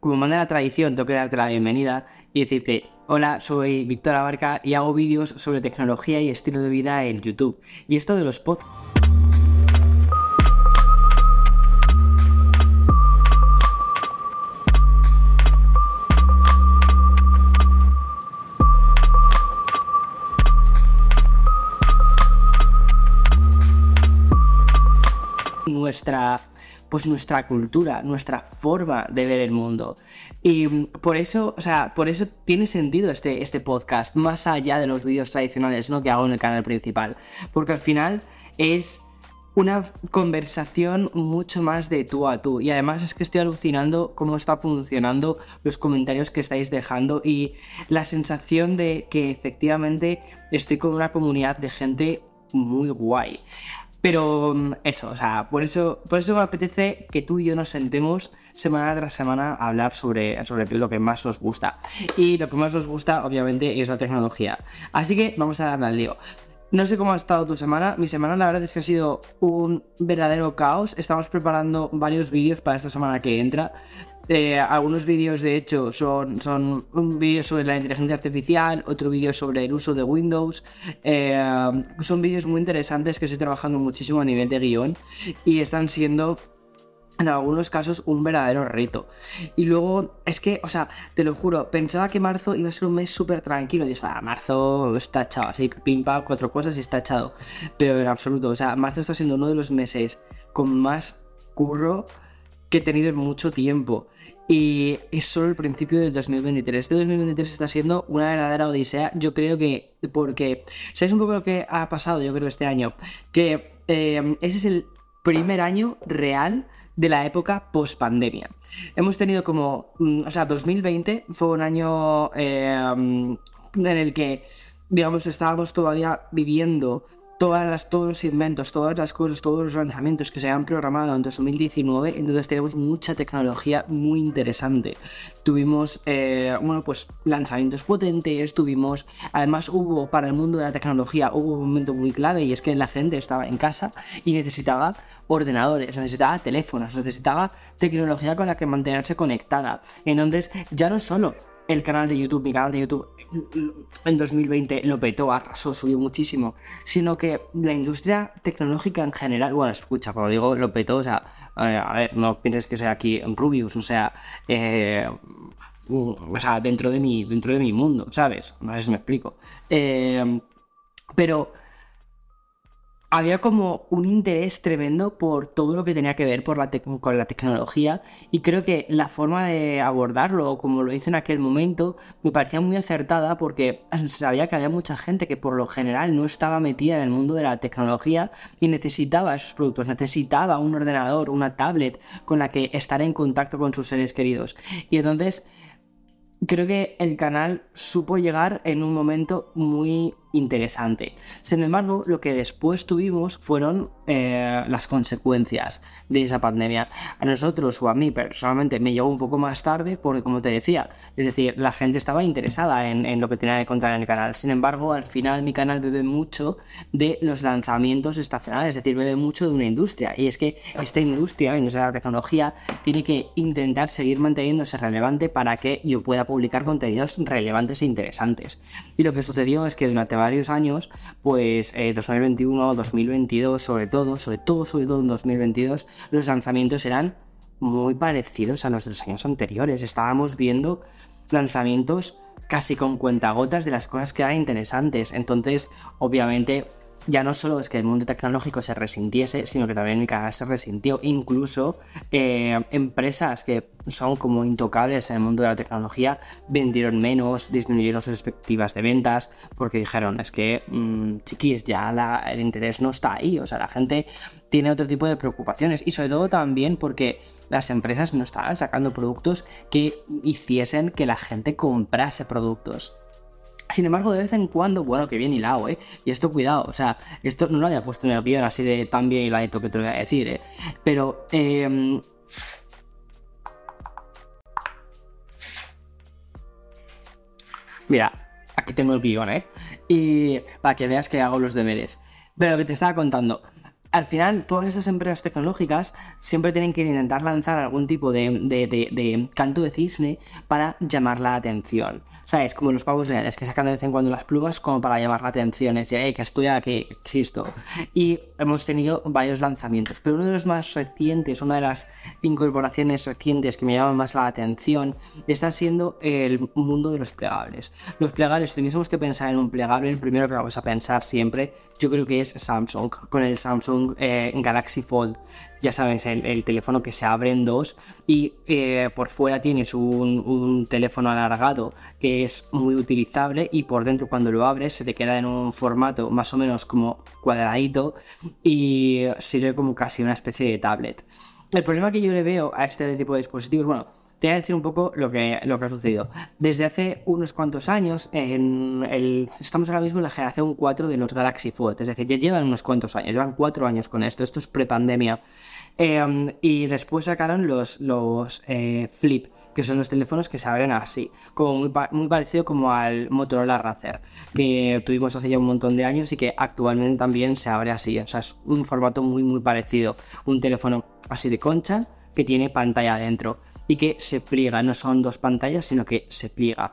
como manda la tradición, tengo que darte la bienvenida y decirte, hola, soy Víctor Abarca y hago vídeos sobre tecnología y estilo de vida en YouTube. Y esto de los podcasts... nuestra pues nuestra cultura, nuestra forma de ver el mundo. Y por eso, o sea, por eso tiene sentido este, este podcast, más allá de los vídeos tradicionales ¿no? que hago en el canal principal. Porque al final es una conversación mucho más de tú a tú. Y además es que estoy alucinando cómo está funcionando los comentarios que estáis dejando y la sensación de que efectivamente estoy con una comunidad de gente muy guay. Pero mm, eso, o sea, por eso, por eso me apetece que tú y yo nos sentemos semana tras semana a hablar sobre, sobre lo que más nos gusta. Y lo que más nos gusta, obviamente, es la tecnología. Así que vamos a darle al lío. No sé cómo ha estado tu semana. Mi semana la verdad es que ha sido un verdadero caos. Estamos preparando varios vídeos para esta semana que entra. Eh, algunos vídeos, de hecho, son, son un vídeo sobre la inteligencia artificial, otro vídeo sobre el uso de Windows. Eh, son vídeos muy interesantes que estoy trabajando muchísimo a nivel de guion y están siendo en algunos casos un verdadero reto. Y luego, es que, o sea, te lo juro, pensaba que marzo iba a ser un mes súper tranquilo. Y dije, ah, marzo está echado, así pimpa, cuatro cosas y está echado. Pero en absoluto, o sea, marzo está siendo uno de los meses con más curro que he tenido en mucho tiempo. Y es solo el principio del 2023. Este 2023 está siendo una verdadera odisea. Yo creo que, porque, ¿sabéis un poco lo que ha pasado? Yo creo este año. Que eh, ese es el primer año real de la época post pandemia. Hemos tenido como, mm, o sea, 2020 fue un año eh, en el que, digamos, estábamos todavía viviendo todas las, todos los inventos, todas las cosas, todos los lanzamientos que se han programado en 2019, entonces tenemos mucha tecnología muy interesante. Tuvimos, eh, bueno, pues lanzamientos potentes, tuvimos, además hubo para el mundo de la tecnología, hubo un momento muy clave y es que la gente estaba en casa y necesitaba ordenadores, necesitaba teléfonos, necesitaba tecnología con la que mantenerse conectada. Entonces, ya no solo el canal de YouTube, mi canal de YouTube en 2020 lo petó, arrasó, subió muchísimo, sino que la industria tecnológica en general, bueno, escucha, cuando digo lo petó, o sea, a ver, no pienses que sea aquí en Rubius, o sea, eh, o sea, dentro de mi, dentro de mi mundo, ¿sabes? No sé si me explico. Eh, pero había como un interés tremendo por todo lo que tenía que ver por la con la tecnología y creo que la forma de abordarlo, como lo hice en aquel momento, me parecía muy acertada porque sabía que había mucha gente que por lo general no estaba metida en el mundo de la tecnología y necesitaba esos productos, necesitaba un ordenador, una tablet con la que estar en contacto con sus seres queridos. Y entonces creo que el canal supo llegar en un momento muy interesante. Sin embargo, lo que después tuvimos fueron eh, las consecuencias de esa pandemia. A nosotros o a mí personalmente me llegó un poco más tarde porque, como te decía, es decir, la gente estaba interesada en, lo que tenía que contar en el canal. Sin embargo, al final mi canal bebe mucho de los lanzamientos estacionales, es decir, bebe mucho de una industria. Y es que esta industria, la industria de la tecnología, tiene que intentar seguir manteniéndose relevante para que yo pueda publicar contenidos relevantes e interesantes. Y lo que sucedió es que durante varios años, pues 2021, eh, 2022, sobre todo, sobre todo, sobre todo en 2022, los lanzamientos eran muy parecidos a los de los años anteriores. Estábamos viendo lanzamientos casi con cuentagotas de las cosas que eran interesantes. Entonces, obviamente, ya no solo es que el mundo tecnológico se resintiese, sino que también canal se resintió. Incluso eh, empresas que son como intocables en el mundo de la tecnología vendieron menos, disminuyeron sus expectativas de ventas, porque dijeron, es que, mmm, chiquis, ya el interés no está ahí. O sea, la gente tiene otro tipo de preocupaciones. Y sobre todo también porque las empresas no estaban sacando productos que hiciesen que la gente comprase productos. Sin embargo, de vez en cuando, bueno, que bien hilado, ¿eh? Y esto, cuidado, o sea, esto no lo había puesto en el guion así de tan bien hiladito que te voy a decir, ¿eh? Pero, eh... Mira, aquí tengo el guion, ¿eh? Y para que veas que hago los deberes. Pero lo que te estaba contando, al final, todas estas empresas tecnológicas siempre tienen que intentar lanzar algún tipo de, canto de cisne para llamar la atención. ¿Sabes? Como los pavos reales que sacan de vez en cuando las plumas como para llamar la atención, es decir, que estoy aquí, existo. Y hemos tenido varios lanzamientos, pero uno de los más recientes, una de las incorporaciones recientes que me llaman más la atención, está siendo el mundo de los plegables. Los plegables, si tuviésemos que pensar en un plegable, el primero que vamos a pensar siempre, yo creo que es Samsung, con el Samsung eh, Galaxy Fold. Ya sabes, el, teléfono que se abre en dos y eh, por fuera tienes un, teléfono alargado que es muy utilizable y por dentro cuando lo abres se te queda en un formato más o menos como cuadradito y sirve como casi una especie de tablet. El problema que yo le veo a este tipo de dispositivos, bueno, te voy a decir un poco lo que, lo que ha sucedido. Desde hace unos cuantos años, en el, estamos ahora mismo en la generación 4 de los Galaxy Fold, es decir, ya llevan unos cuantos años, llevan 4 años con esto, esto es prepandemia. Eh, y después sacaron los, los eh, Flip, que son los teléfonos que se abren así, como muy, muy, parecido como al Motorola Razer, que tuvimos hace ya un montón de años y que actualmente también se abre así, o sea, es un formato muy muy parecido, un teléfono así de concha que tiene pantalla adentro y que se pliega, no son dos pantallas, sino que se pliega.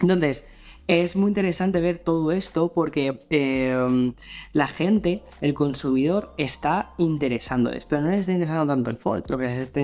Entonces, es muy interesante ver todo esto porque em, la gente, el consumidor, está interesándoles, pero no les está interesando tanto el Fold, lo que les está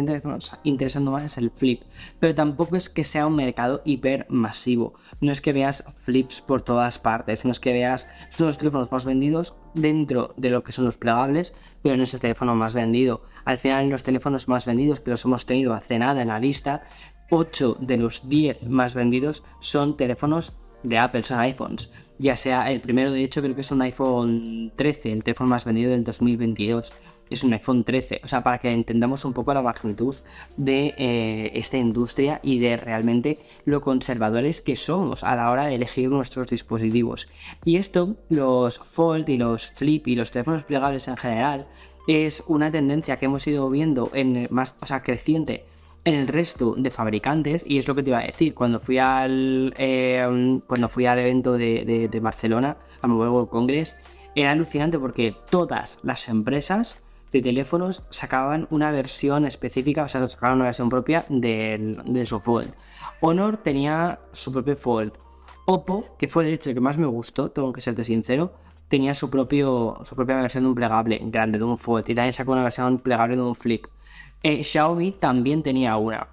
interesando, más es el Flip. Pero tampoco es que sea un mercado hiper masivo, no es que veas flips por todas partes, no es que veas son los teléfonos más vendidos dentro de lo que son los plegables, pero no es el teléfono más vendido. Al final, los teléfonos más vendidos que los hemos tenido hace nada en la lista, 8 de los 10 más vendidos son teléfonos de Apple, son iPhones. Ya sea el primero, de hecho, creo que es un iPhone 13, el teléfono más vendido del 2022. Es un iPhone 13, o sea, para que entendamos un poco la magnitud de eh, esta industria y de realmente lo conservadores que somos a la hora de elegir nuestros dispositivos. Y esto, los Fold y los Flip y los teléfonos plegables en general, es una tendencia que hemos ido viendo en más, o sea, creciente en el resto de fabricantes y es lo que te iba a decir cuando fui al eh, cuando fui al evento de, Barcelona a Mobile World Congress era alucinante porque todas las empresas de teléfonos sacaban una versión específica, o sea, sacaban una versión propia de, de su Fold. Honor tenía su propio Fold. Oppo, que fue de hecho el que más me gustó, tengo que serte sincero, tenía su, propio, su propia versión de un plegable grande, de un Fold, y también sacó una versión plegable de un Flip. Eh, Xiaomi también tenía una.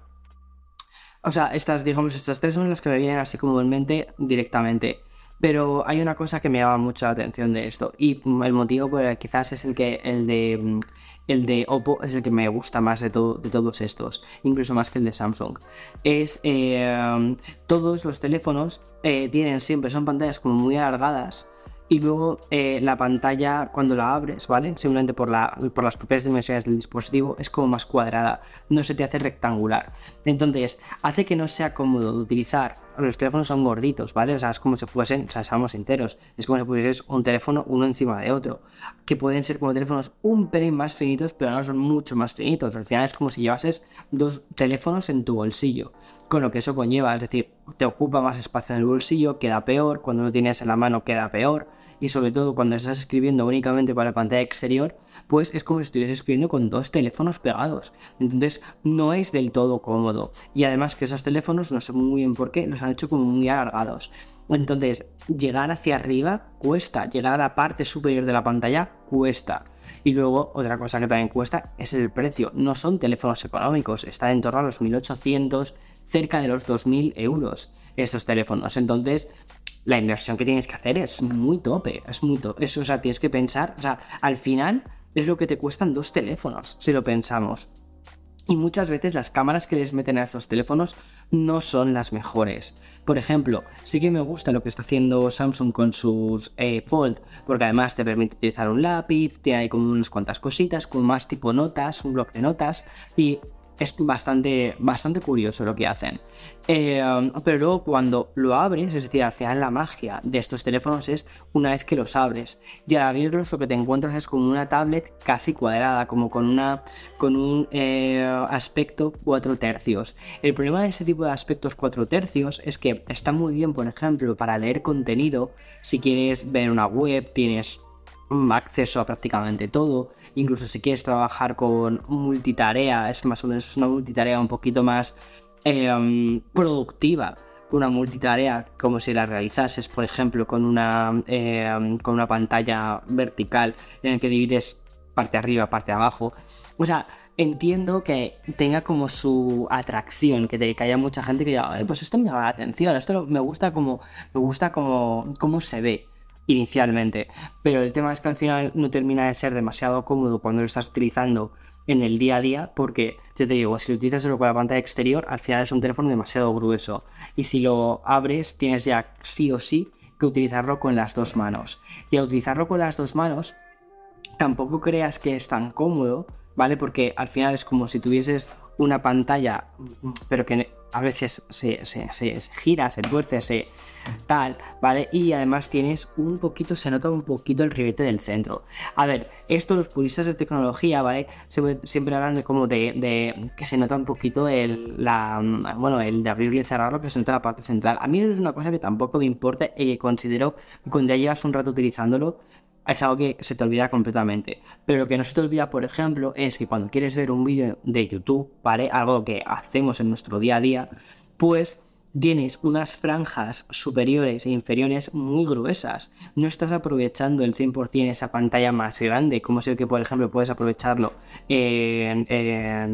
O sea, estas, digamos, estas tres son las que me vienen así como en mente directamente. Pero hay una cosa que me llama mucho la atención de esto. Y el motivo pues, quizás es el que el de el de Oppo es el que me gusta más de, todo, de todos estos. Incluso más que el de Samsung. Es eh, todos los teléfonos eh, tienen siempre, son pantallas como muy alargadas y luego eh, la pantalla cuando la abres, ¿vale? Simplemente por, la, por las propias dimensiones del dispositivo es como más cuadrada, no se te hace rectangular. Entonces, hace que no sea cómodo de utilizar. Los teléfonos son gorditos, ¿vale? O sea, es como si fuesen, o sea, seamos enteros, es como si pusieses un teléfono uno encima de otro, que pueden ser como teléfonos un pelín más finitos, pero no son mucho más finitos. Al final es como si llevases dos teléfonos en tu bolsillo, con lo que eso conlleva, es decir, te ocupa más espacio en el bolsillo, queda peor, cuando lo tienes en la mano queda peor y sobre todo cuando estás escribiendo únicamente para la pantalla exterior, pues es como si estuvieras escribiendo con dos teléfonos pegados. Entonces no es del todo cómodo. Y además que esos teléfonos, no sé muy bien por qué, los han hecho como muy alargados. Entonces, llegar hacia arriba cuesta, llegar a la parte superior de la pantalla cuesta. Y luego, otra cosa que también cuesta es el precio. No son teléfonos económicos, está en torno a los 1800, cerca de los 2000 euros estos teléfonos. Entonces, la inversión que tienes que hacer es muy tope, es muy tope. Eso, o sea, tienes que pensar, o sea, al final es lo que te cuestan dos teléfonos, si lo pensamos. Y muchas veces las cámaras que les meten a estos teléfonos no son las mejores. Por ejemplo, sí que me gusta lo que está haciendo Samsung con sus eh, Fold, porque además te permite utilizar un lápiz, tiene ahí como unas cuantas cositas, con más tipo notas, un bloc de notas, y es bastante, bastante curioso lo que hacen. Eh, pero luego cuando lo abres, es decir, al final la magia de estos teléfonos es una vez que los abres. Y al abrirlos lo que te encuentras es con una tablet casi cuadrada, como con, una, con un eh, aspecto 4 tercios. El problema de ese tipo de aspectos 4 tercios es que está muy bien, por ejemplo, para leer contenido. Si quieres ver una web, tienes acceso a prácticamente todo. Incluso si quieres trabajar con multitarea, es más o menos una multitarea un poquito más em, productiva una multitarea como si la realizases, por ejemplo, con una, em, con una pantalla vertical en la que divides parte arriba, parte abajo. O sea, entiendo que tenga como su atracción, que, que haya mucha gente que diga, pues esto me llama la atención, esto me gusta como, me gusta como, cómo se ve inicialmente. Pero el tema es que al final no termina de ser demasiado cómodo cuando lo estás utilizando en el día a día, porque te digo, si lo utilizas solo con la pantalla exterior, al final es un teléfono demasiado grueso. Y si lo abres, tienes ya sí o sí que utilizarlo con las dos manos. Y al utilizarlo con las dos manos, tampoco creas que es tan cómodo, ¿vale? Porque al final es como si tuvieses una pantalla, pero que a veces se, gira, se tuerce, se tal, ¿vale? Y además tienes un poquito, se nota un poquito el ribete del centro. A ver, esto los puristas de tecnología, ¿vale? Siempre hablan de como de, que se nota un poquito el, la, bueno, el de abrir y cerrarlo que se nota la parte central. A mí es una cosa que tampoco me importa y que considero que cuando ya llevas un rato utilizándolo, es algo que se te olvida completamente. Pero lo que no se te olvida, por ejemplo, es que cuando quieres ver un vídeo de YouTube, ¿vale? Algo que hacemos en nuestro día a día, pues tienes unas franjas superiores e inferiores muy gruesas. No estás aprovechando el 100% esa pantalla más grande, como sé que, por ejemplo, puedes aprovecharlo en,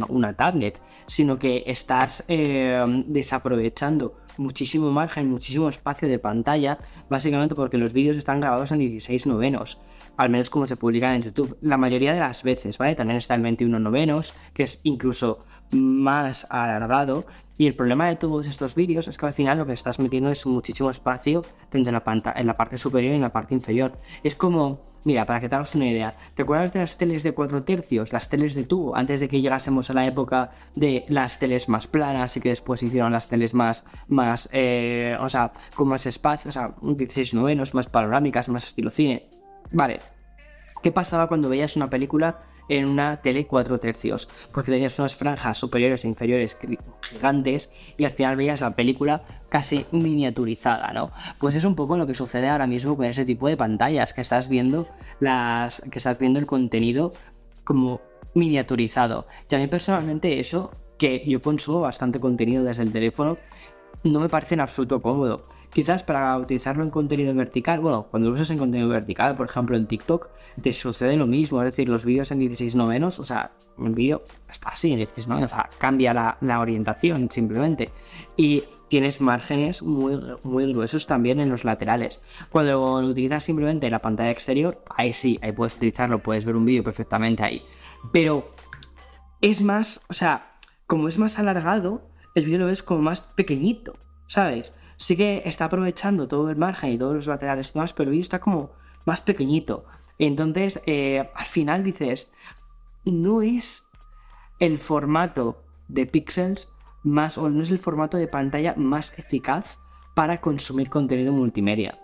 una tablet, sino que estás eh, desaprovechando muchísimo margen, muchísimo espacio de pantalla, básicamente porque los vídeos están grabados en 16 novenos, al menos como se publican en YouTube. La mayoría de las veces, ¿vale? También está el 21 novenos, que es incluso más alargado. Y el problema de todos estos vídeos es que al final lo que estás metiendo es muchísimo espacio tanto en la, en la parte superior y en la parte inferior. Es como, mira, para que te hagas una idea, ¿te acuerdas de las teles de 4 tercios? Las teles de tubo, antes de que llegásemos a la época de las teles más planas y que después hicieron las teles más, más eh, o sea, con más espacio, o sea, 16 novenos, más panorámicas, más estilo cine. Vale, ¿qué pasaba cuando veías una película en una tele 4 tercios, porque tenías unas franjas superiores e inferiores gigantes y al final veías la película casi miniaturizada, ¿no? Pues es un poco lo que sucede ahora mismo con ese tipo de pantallas, que estás viendo las que estás viendo el contenido como miniaturizado. Y a mí personalmente eso que yo consumo bastante contenido desde el teléfono no me parece en absoluto cómodo. Quizás para utilizarlo en contenido vertical, bueno, cuando lo usas en contenido vertical, por ejemplo en TikTok, te sucede lo mismo, es decir, los vídeos en 16 novenos, o sea, el vídeo está así en 16 novenos, o sea, cambia la, orientación simplemente. Y tienes márgenes muy, muy gruesos también en los laterales. Cuando lo utilizas simplemente en la pantalla exterior, ahí sí, ahí puedes utilizarlo, puedes ver un vídeo perfectamente ahí. Pero es más, o sea, como es más alargado, el vídeo lo ves como más pequeñito, ¿sabes? Sí que está aprovechando todo el margen y todos los laterales y demás, pero el vídeo está como más pequeñito. Entonces, eh, al final dices, no es el formato de pixels más, o no es el formato de pantalla más eficaz para consumir contenido multimedia.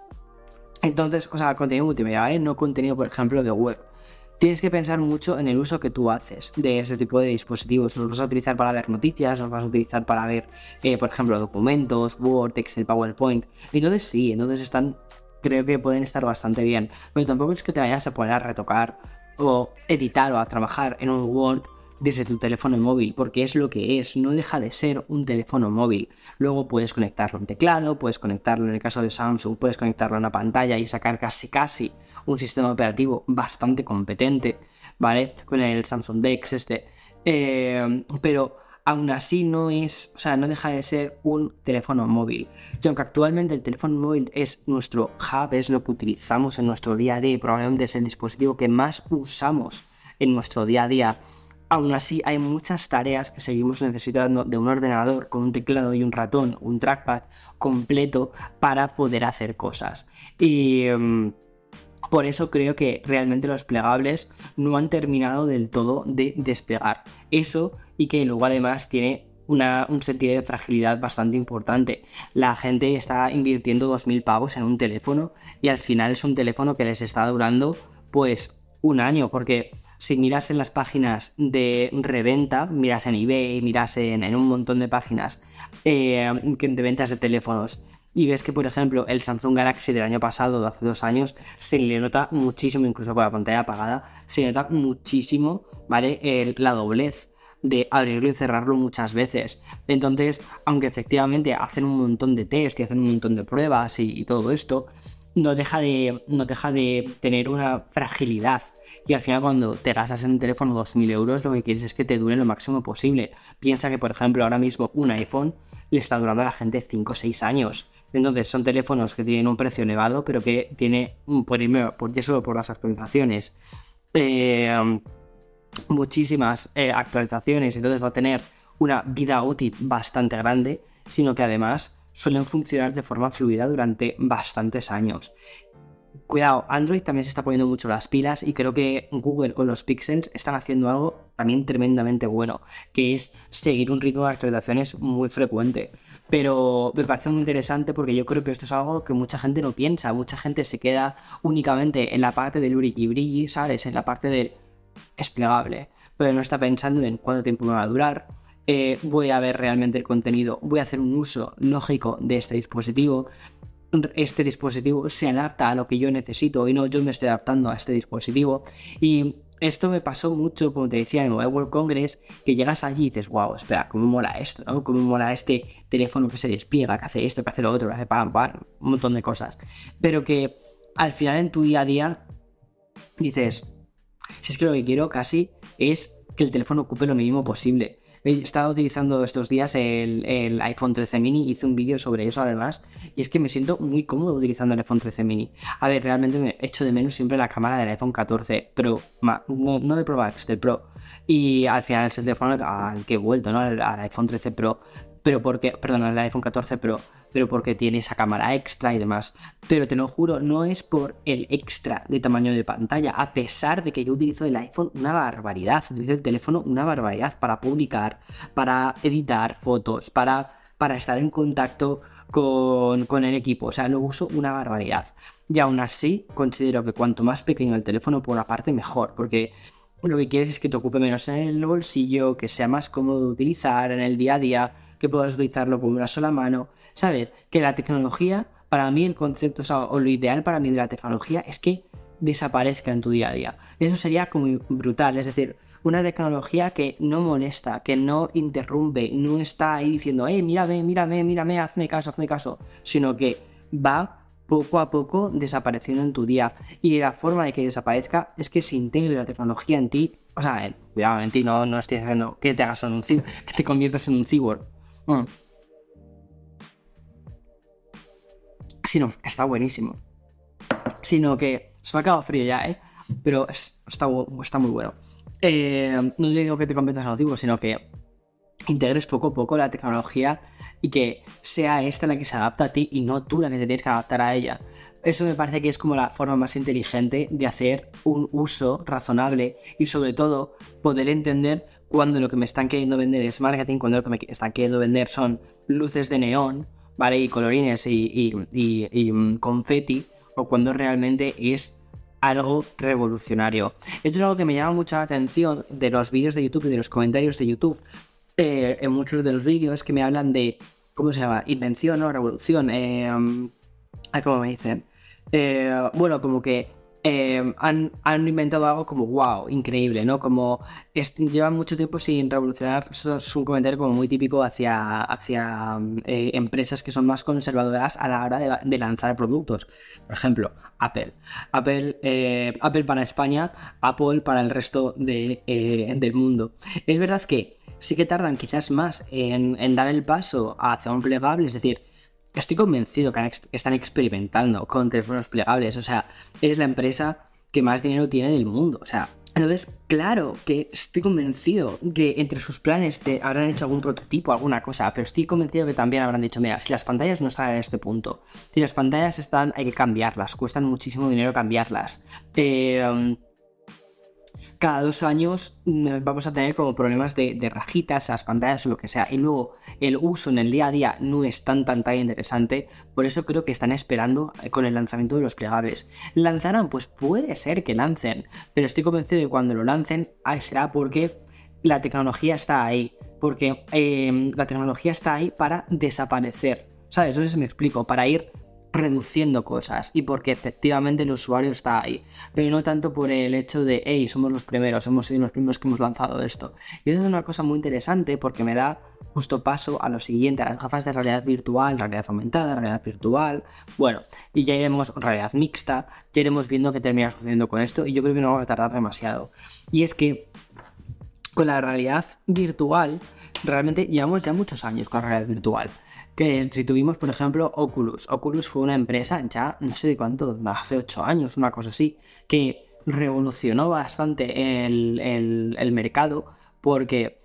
Entonces, o sea, contenido multimedia, ¿vale? No contenido, por ejemplo, de web tienes que pensar mucho en el uso que tú haces de este tipo de dispositivos. Los vas a utilizar para ver noticias, los vas a utilizar para ver, eh, por ejemplo, documentos, Word, Excel, PowerPoint. Entonces sí, entonces están, creo que pueden estar bastante bien. Pero tampoco es que te vayas a poner a retocar o editar o a trabajar en un Word desde tu teléfono móvil, porque es lo que es, no deja de ser un teléfono móvil. Luego puedes conectarlo a un teclado, puedes conectarlo en el caso de Samsung, puedes conectarlo a una pantalla y sacar casi casi un sistema operativo bastante competente, ¿vale? Con el Samsung Dex este. Eh, pero aún así no es, o sea, no deja de ser un teléfono móvil. Y aunque actualmente el teléfono móvil es nuestro hub, es lo que utilizamos en nuestro día a día y probablemente es el dispositivo que más usamos en nuestro día a día Aún así, hay muchas tareas que seguimos necesitando de un ordenador con un teclado y un ratón, un trackpad completo para poder hacer cosas. Y em, por eso creo que realmente los plegables no han terminado del todo de despegar. Eso y que luego además tiene un sentido de fragilidad bastante importante. La gente está invirtiendo 2.000 pavos en un teléfono y al final es un teléfono que les está durando pues un año porque si miras en las páginas de reventa, miras en eBay, miras en, un montón de páginas eh, de ventas de teléfonos, y ves que, por ejemplo, el Samsung Galaxy del año pasado, de hace dos años, se le nota muchísimo, incluso con la pantalla apagada, se nota muchísimo, ¿vale? la doblez de abrirlo y cerrarlo muchas veces. Entonces, aunque efectivamente hacen un montón de test y hacen un montón de pruebas y, todo esto, no deja, de, no deja de tener una fragilidad. Y al final cuando te gastas en un teléfono 2.000 euros, lo que quieres es que te dure lo máximo posible. Piensa que, por ejemplo, ahora mismo un iPhone le está durando a la gente 5 o 6 años. Entonces son teléfonos que tienen un precio elevado, pero que tiene, por ya solo por las actualizaciones, eh, muchísimas eh, actualizaciones, entonces va a tener una vida útil bastante grande, sino que además suelen funcionar de forma fluida durante bastantes años. Cuidado, Android también se está poniendo mucho las pilas y creo que Google con los Pixels están haciendo algo también tremendamente bueno, que es seguir un ritmo de actualizaciones muy frecuente. Pero me parece muy interesante porque yo creo que esto es algo que mucha gente no piensa, mucha gente se queda únicamente en la parte del brilli brilli, ¿sabes? En la parte del es plegable, pero no está pensando en cuánto tiempo me va a durar, eh, voy a ver realmente el contenido, voy a hacer un uso lógico de este dispositivo, este dispositivo se adapta a lo que yo necesito y no yo me estoy adaptando a este dispositivo y esto me pasó mucho, como te decía, en el World Congress, que llegas allí y dices, wow, espera, ¿cómo mola esto? ¿no? ¿Cómo mola este teléfono que se despliega, que hace esto, que hace lo otro, que hace pam, pam, un montón de cosas? Pero que al final en tu día a día dices, si es que lo que quiero casi es que el teléfono ocupe lo mínimo posible. He estado utilizando estos días el, iPhone 13 mini, hice un vídeo sobre eso además, y es que me siento muy cómodo utilizando el iPhone 13 mini. A ver, realmente me echo de menos siempre la cámara del iPhone 14 Pro, no, no de Pro Max, Pro. Y al final es el teléfono al que he vuelto, ¿no? al iPhone 13 Pro pero porque, perdón, el iPhone 14 Pro, pero porque tiene esa cámara extra y demás. Pero te lo juro, no es por el extra de tamaño de pantalla, a pesar de que yo utilizo el iPhone una barbaridad, utilizo el teléfono una barbaridad para publicar, para editar fotos, para, para estar en contacto con, con, el equipo. O sea, lo uso una barbaridad. Y aún así, considero que cuanto más pequeño el teléfono, por una parte, mejor. Porque lo que quieres es que te ocupe menos en el bolsillo, que sea más cómodo de utilizar en el día a día que puedas utilizarlo con una sola mano. Saber que la tecnología, para mí el concepto, o, lo ideal para mí de la tecnología es que desaparezca en tu día a día. Eso sería como brutal, es decir, una tecnología que no molesta, que no interrumpe, no está ahí diciendo, eh, mírame, mírame, mírame, hazme caso, hazme caso, sino que va poco a poco desapareciendo en tu día. Y la forma de que desaparezca es que se integre la tecnología en ti. O sea, cuidado, en ti no, no estoy diciendo que te hagas un que te conviertas en un cyborg. Mm. No, está buenísimo. Sino que se me ha quedado frío ya, ¿eh? Pero está, muy bueno. Eh, no digo que te conviertas en antiguo, sino que integres poco a poco la tecnología y que sea esta la que se adapta a ti y no tú la que te tienes que adaptar a ella. Eso me parece que es como la forma más inteligente de hacer un uso razonable y sobre todo poder entender cuando lo que me están queriendo vender es marketing, cuando lo que me están queriendo vender son luces de neón, ¿vale? Y colorines y, y, mm, confeti, o cuando realmente es algo revolucionario. Esto es algo que me llama mucha atención de los vídeos de YouTube y de los comentarios de YouTube. Eh, en muchos de los vídeos que me hablan de, ¿cómo se llama? Invención o revolución. Eh, mm, ¿Cómo me dicen? Eh, bueno, como que eh, han, inventado algo como wow, increíble, ¿no? Como llevan mucho tiempo sin revolucionar, eso es un comentario como muy típico hacia, hacia eh, empresas que son más conservadoras a la hora de, lanzar productos. Por ejemplo, Apple. Apple, eh, Apple para España, Apple para el resto del mundo. Es verdad que sí que tardan quizás más en dar el paso hacia un plegable, es decir, estoy convencido que están experimentando con teléfonos plegables. O sea, es la empresa que más dinero tiene del mundo. O sea, entonces, claro que estoy convencido que entre sus planes habrán hecho algún prototipo, alguna cosa, pero estoy convencido que también habrán dicho, mira, si las pantallas no están en este punto, si las pantallas están, hay que cambiarlas, cuestan muchísimo dinero cambiarlas. Eh, cada dos años mm, vamos a tener como problemas de, rajitas, las pantallas o lo que sea. Y luego el uso en el día a día no es tan tan tan interesante. Por eso creo que están esperando eh, con el lanzamiento de los plegables. ¿Lanzarán? Pues puede ser que lancen. Pero estoy convencido de que cuando lo lancen será porque la tecnología está ahí. Porque em, la tecnología está ahí para desaparecer. ¿sabes? Si me explico, para ir reduciendo cosas y porque efectivamente el usuario está ahí, pero no tanto por el hecho de, hey, somos los primeros, hemos sido los primeros que hemos lanzado esto. Y eso es una cosa muy interesante porque me da justo paso a lo siguiente, a las gafas de realidad virtual, realidad aumentada, realidad virtual, bueno, y ya iremos realidad mixta, ya iremos viendo qué termina sucediendo con esto y yo creo que no vamos a tardar demasiado. Y es que con la realidad virtual, realmente llevamos ya muchos años con la realidad virtual. Que si tuvimos, por ejemplo, Oculus. Oculus fue una empresa ya, no sé de cuánto, hace 8 años, una cosa así, que revolucionó bastante el, el mercado porque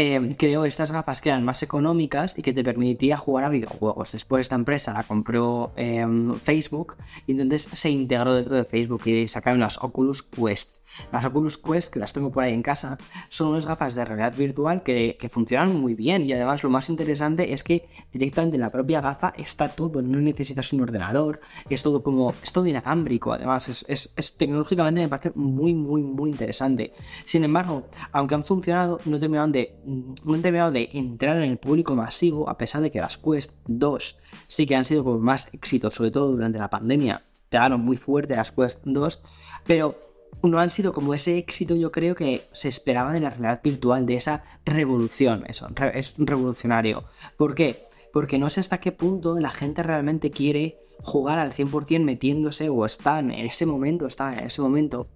eh, creó estas gafas que eran más económicas y que te permitía jugar a videojuegos. Después esta empresa la compró em, Facebook y entonces se integró dentro de Facebook y sacaron las Oculus Quest. Las Oculus Quest, que las tengo por ahí en casa, son unas gafas de realidad virtual que, funcionan muy bien y además lo más interesante es que directamente en la propia gafa está todo, no necesitas un ordenador, es todo como, es todo inalámbrico, además es, es, tecnológicamente me parece muy, muy, muy interesante. Sin embargo, aunque han funcionado, no terminaron de no han terminado de entrar en el público masivo, a pesar de que las Quest 2 sí que han sido como más éxitos, sobre todo durante la pandemia. Pegaron muy fuerte las Quest 2, pero no han sido como ese éxito, yo creo que se esperaba de la realidad virtual, de esa revolución. Eso, es revolucionario. ¿Por qué? Porque no sé hasta qué punto la gente realmente quiere jugar al 100% metiéndose o están en ese momento, está en ese momento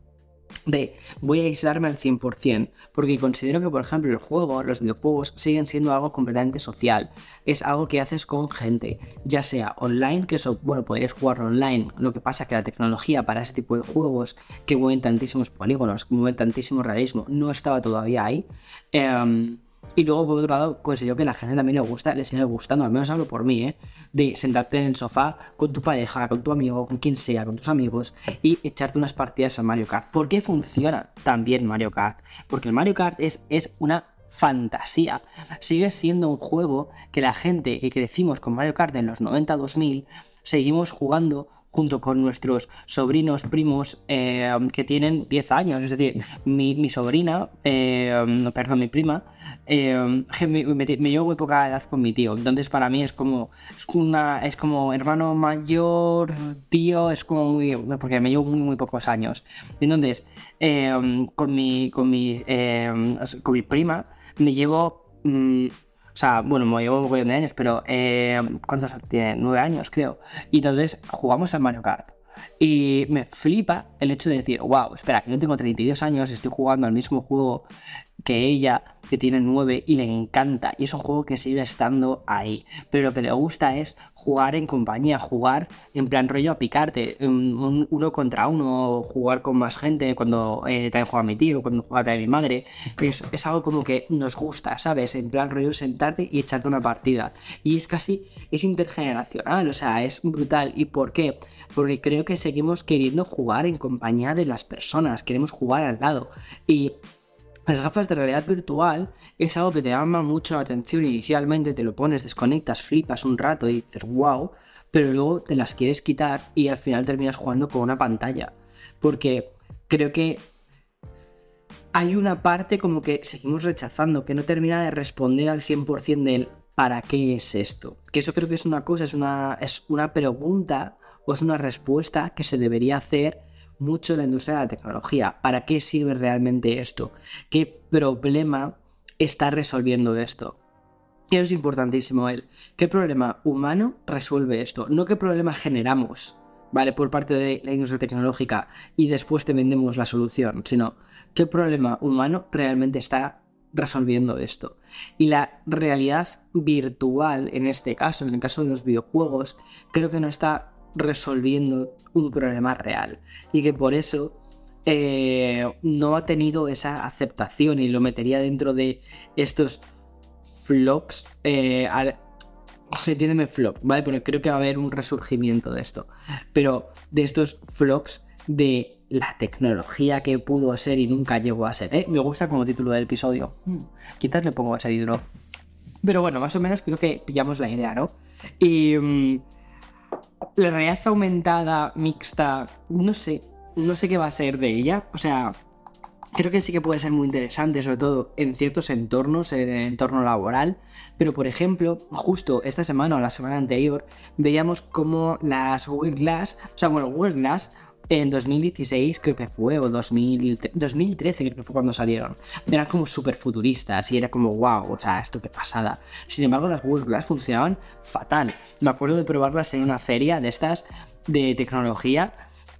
de voy a aislarme al 100%, porque considero que, por ejemplo, el juego, los videojuegos siguen siendo algo completamente social. Es algo que haces con gente, ya sea online, que eso, bueno, podrías jugarlo online. Lo que pasa es que la tecnología para ese tipo de juegos que mueven tantísimos polígonos, que mueven tantísimo realismo, no estaba todavía ahí. Em, y luego, por otro lado, considero que a la gente también le gusta, le sigue gustando, al menos hablo por mí, ¿eh? De sentarte en el sofá con tu pareja, con tu amigo, con quien sea, con tus amigos y echarte unas partidas a Mario Kart. ¿Por qué funciona tan bien Mario Kart? Porque el Mario Kart es, es una fantasía. Sigue siendo un juego que la gente que crecimos con Mario Kart en los 90-2000 seguimos jugando junto con nuestros sobrinos, primos eh, que tienen 10 años. Es decir, mi, sobrina, eh, perdón, mi prima, eh, me, llevo muy poca edad con mi tío. Entonces, para mí es como, es, una, es como hermano mayor, tío, es como muy. porque me llevo muy, muy pocos años. Entonces, con, mi, con, mi, con mi prima, me llevo. Mm, o sea, bueno, me llevo un montón de años, pero eh, ¿cuántos tiene? Nueve años, creo. Y entonces jugamos al Mario Kart. Y me flipa el hecho de decir, wow, espera, que yo tengo 32 años, estoy jugando al mismo juego que ella, que tiene 9 y le encanta. Y es un juego que sigue estando ahí. Pero lo que le gusta es jugar en compañía, jugar en plan rollo a picarte, uno contra uno, jugar con más gente, cuando eh, también juega mi tío, cuando juega también mi madre. Es, es algo como que nos gusta, ¿sabes? En plan rollo sentarte y echarte una partida. Y es casi, es intergeneracional, o sea, es brutal. ¿Y por qué? Porque creo que seguimos queriendo jugar en compañía de las personas, queremos jugar al lado. Y las gafas de realidad virtual es algo que te llama mucho la atención inicialmente, te lo pones, desconectas, flipas un rato y dices wow, pero luego te las quieres quitar y al final terminas jugando con una pantalla. Porque creo que hay una parte como que seguimos rechazando, que no termina de responder al 100% del ¿para qué es esto? Que eso creo que es una cosa, es una, es una pregunta o es una respuesta que se debería hacer mucho la industria de la tecnología. ¿Para qué sirve realmente esto? ¿Qué problema está resolviendo esto? Eso es importantísimo, él. ¿Qué problema humano resuelve esto? No qué problema generamos, ¿vale? Por parte de la industria tecnológica y después te vendemos la solución, sino qué problema humano realmente está resolviendo esto. Y la realidad virtual, en este caso, en el caso de los videojuegos, creo que no está resolviendo un problema real y que por eso eh, no ha tenido esa aceptación y lo metería dentro de estos flops. Eh, entiéndeme flop, ¿vale? Porque creo que va a haber un resurgimiento de esto. Pero de estos flops de la tecnología que pudo ser y nunca llegó a ser. ¿eh? Me gusta como título del episodio. Hmm, quizás le pongo ese título. Pero bueno, más o menos creo que pillamos la idea, ¿no? Y. Mm, la realidad aumentada, mixta, no sé, no sé qué va a ser de ella. O sea, creo que sí que puede ser muy interesante, sobre todo en ciertos entornos, en el entorno laboral. Pero, por ejemplo, justo esta semana o la semana anterior, veíamos como las Google Glass, o sea, bueno, Google en 2016 creo que fue, o 2013 creo que fue cuando salieron. Eran como súper futuristas y era como, wow, o sea, esto qué pasada. Sin embargo, las Google Glass funcionaban fatal. Me acuerdo de probarlas en una feria de estas de tecnología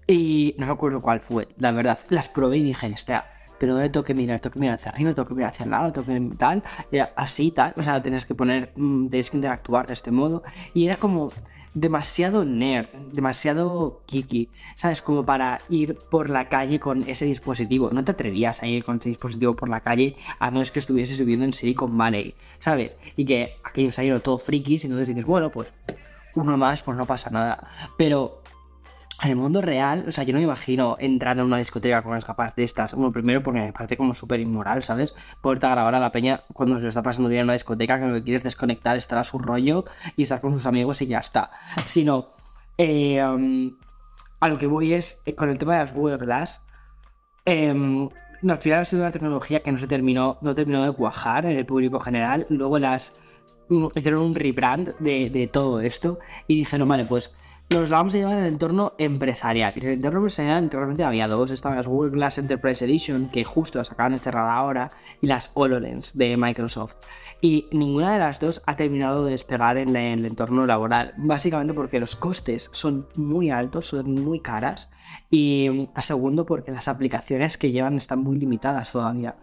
y no me acuerdo cuál fue, la verdad. Las probé y dije, espera, pero ¿dónde tengo que mirar? Tengo que mirar hacia arriba, tengo que mirar hacia el lado, tengo que tal, y así, tal. O sea, tienes que poner, mm, tienes que interactuar de este modo. Y era como demasiado nerd, demasiado kiki, ¿sabes? Como para ir por la calle con ese dispositivo. No te atrevías a ir con ese dispositivo por la calle a menos que estuviese subiendo en Silicon Valley, ¿sabes? Y que aquellos salieron todo frikis entonces dices, bueno, pues uno más, pues no pasa nada. Pero en el mundo real, o sea, yo no me imagino entrar en una discoteca con las capas de estas. Bueno, primero porque me parece como súper inmoral, ¿sabes? Poderte grabar a la peña cuando se lo está pasando bien en una discoteca, que lo que quieres desconectar, estar a su rollo y estar con sus amigos y ya está. Sino, eh, um, a lo que voy es, eh, con el tema de las Google Glass, em, al final ha sido una tecnología que no se terminó, no terminó de cuajar en el público general. Luego las mm, hicieron un rebrand de, de todo esto y dijeron, vale, pues nos la vamos a llevar el entorno empresarial. En el entorno empresarial anteriormente había dos, estaban las Google Glass Enterprise Edition, que justo las acaban de cerrar ahora, y las HoloLens de Microsoft. Y ninguna de las dos ha terminado de despegar en, el entorno laboral, básicamente porque los costes son muy altos, son muy caras, y a segundo porque las aplicaciones que llevan están muy limitadas todavía.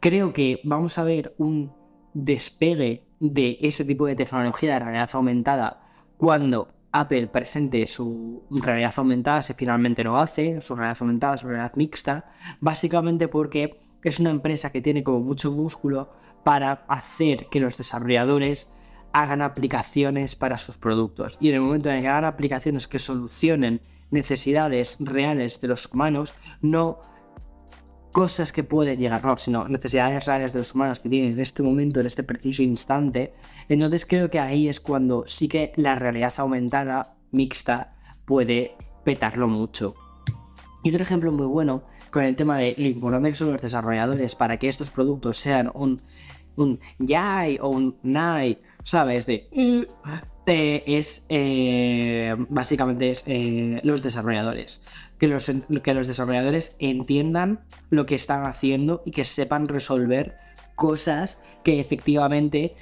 Creo que vamos a ver un despegue de este tipo de tecnología de realidad aumentada cuando Apple presente su realidad aumentada, si finalmente lo hace, su realidad aumentada, su realidad mixta, básicamente porque es una empresa que tiene como mucho músculo para hacer que los desarrolladores hagan aplicaciones para sus productos. Y en el momento en que hagan aplicaciones que solucionen necesidades reales de los humanos, no cosas que pueden llegar, no, sino necesidades reales de los humanos que tienen en este momento, en este preciso instante. Entonces creo que ahí es cuando sí que la realidad aumentada, mixta, puede petarlo mucho. Y otro ejemplo muy bueno con el tema de lo importante que son los desarrolladores para que estos productos sean un, un yay o un nai, ¿sabes? De es eh, básicamente es eh, los desarrolladores. Que los, que los desarrolladores entiendan lo que están haciendo y que sepan resolver cosas que efectivamente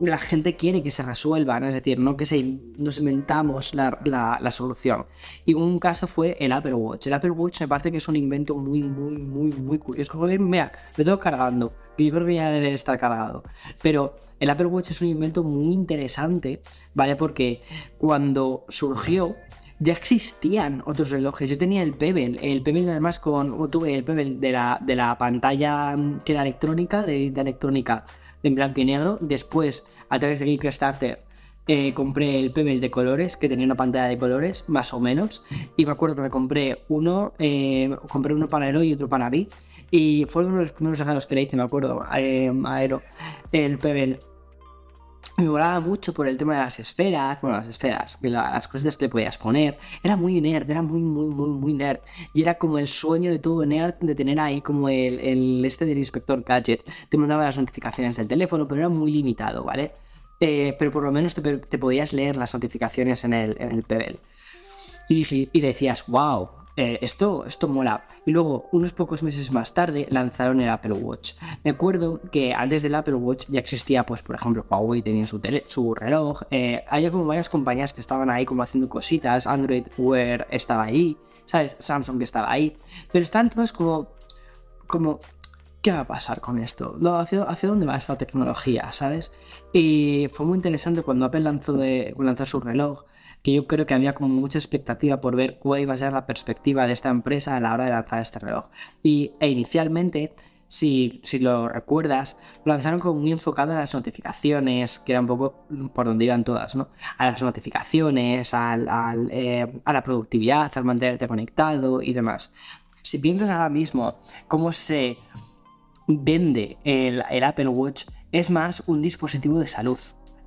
la gente quiere que se resuelvan, es decir, no que se, nos inventamos la, solución. Y un caso fue el Apple Watch. El Apple Watch me parece que es un invento muy, muy, muy, muy curioso. Mira, lo tengo cargando, y yo creo que ya debe estar cargado. Pero el Apple Watch es un invento muy interesante, ¿vale? Porque cuando surgió, ya existían otros relojes. Yo tenía el Pebble, el Pebble además con, tuve el Pebble de la, de la pantalla que era electrónica, de, de electrónica en blanco y negro. Después, a través de Kickstarter, eh, compré el Pebble de colores, que tenía una pantalla de colores, más o menos. Y me acuerdo que me compré uno, eh, compré uno para Aero y otro para mí. Y fue uno de los primeros regalos que le hice, me acuerdo, eh, a Aero, el Pebble me molaba mucho por el tema de las esferas, bueno, las esferas, las cosas que le podías poner. Era muy nerd, era muy, muy, muy, muy nerd. Y era como el sueño de todo nerd de tener ahí como el, este del inspector gadget. Te mandaba las notificaciones del teléfono, pero era muy limitado, ¿vale? Eh, pero por lo menos te, podías leer las notificaciones en el, en el. Y, y decías, wow, eh, esto, esto mola. Y luego, unos pocos meses más tarde, lanzaron el Apple Watch. Me acuerdo que antes del Apple Watch ya existía, pues, por ejemplo, Huawei tenía su, reloj. Eh, había como varias compañías que estaban ahí como haciendo cositas. Android Wear estaba ahí, ¿sabes? Samsung estaba ahí. Pero están todos como, como ¿qué va a pasar con esto? ¿hacia, ¿hacia, dónde va esta tecnología? ¿Sabes? Y fue muy interesante cuando Apple lanzó, de, lanzó su reloj que yo creo que había como mucha expectativa por ver cuál iba a ser la perspectiva de esta empresa a la hora de lanzar este reloj. Y e inicialmente, si, si lo recuerdas, lo lanzaron como muy enfocado a las notificaciones, que era un poco por donde iban todas, ¿no? A las notificaciones, al, eh, a la productividad, al mantenerte conectado y demás. Si piensas ahora mismo cómo se vende el, el Apple Watch, es más un dispositivo de salud.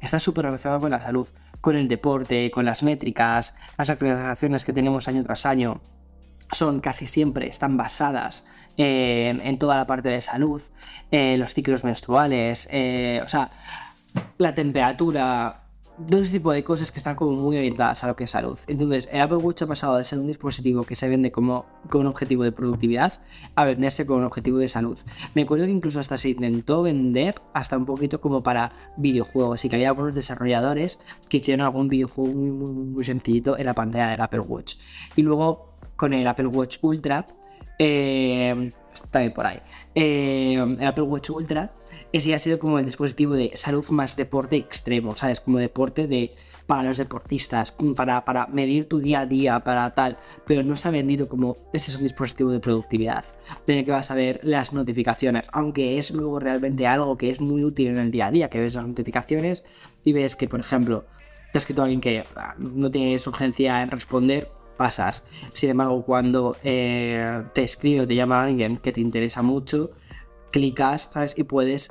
Está súper relacionado con la salud con el deporte, con las métricas, las actualizaciones que tenemos año tras año. son casi siempre, están basadas en, toda la parte de salud, los ciclos menstruales, eh, o sea, la temperatura, todo ese tipo de cosas que están como muy orientadas a lo que es salud. Entonces, el Apple Watch ha pasado de ser un dispositivo que se vende como con un objetivo de productividad a venderse con un objetivo de salud. Me acuerdo que incluso hasta se intentó vender hasta un poquito como para videojuegos y que había algunos desarrolladores que hicieron algún videojuego muy, muy, muy sencillito en la pantalla del Apple Watch. Y luego con el Apple Watch Ultra, eh, está bien por ahí, eh, el Apple Watch Ultra, ese ha sido como el dispositivo de salud más deporte extremo, ¿sabes? Como deporte de para los deportistas, para, para medir tu día a día, para tal, pero no se ha vendido como ese es un dispositivo de productividad, en que vas a ver las notificaciones, aunque es luego realmente algo que es muy útil en el día a día, que ves las notificaciones y ves que, por ejemplo, te ha escrito alguien que ah, no tienes urgencia en responder, pasas. Sin embargo, cuando eh, te escribe o te llama alguien que te interesa mucho, clicas, ¿sabes? Y puedes...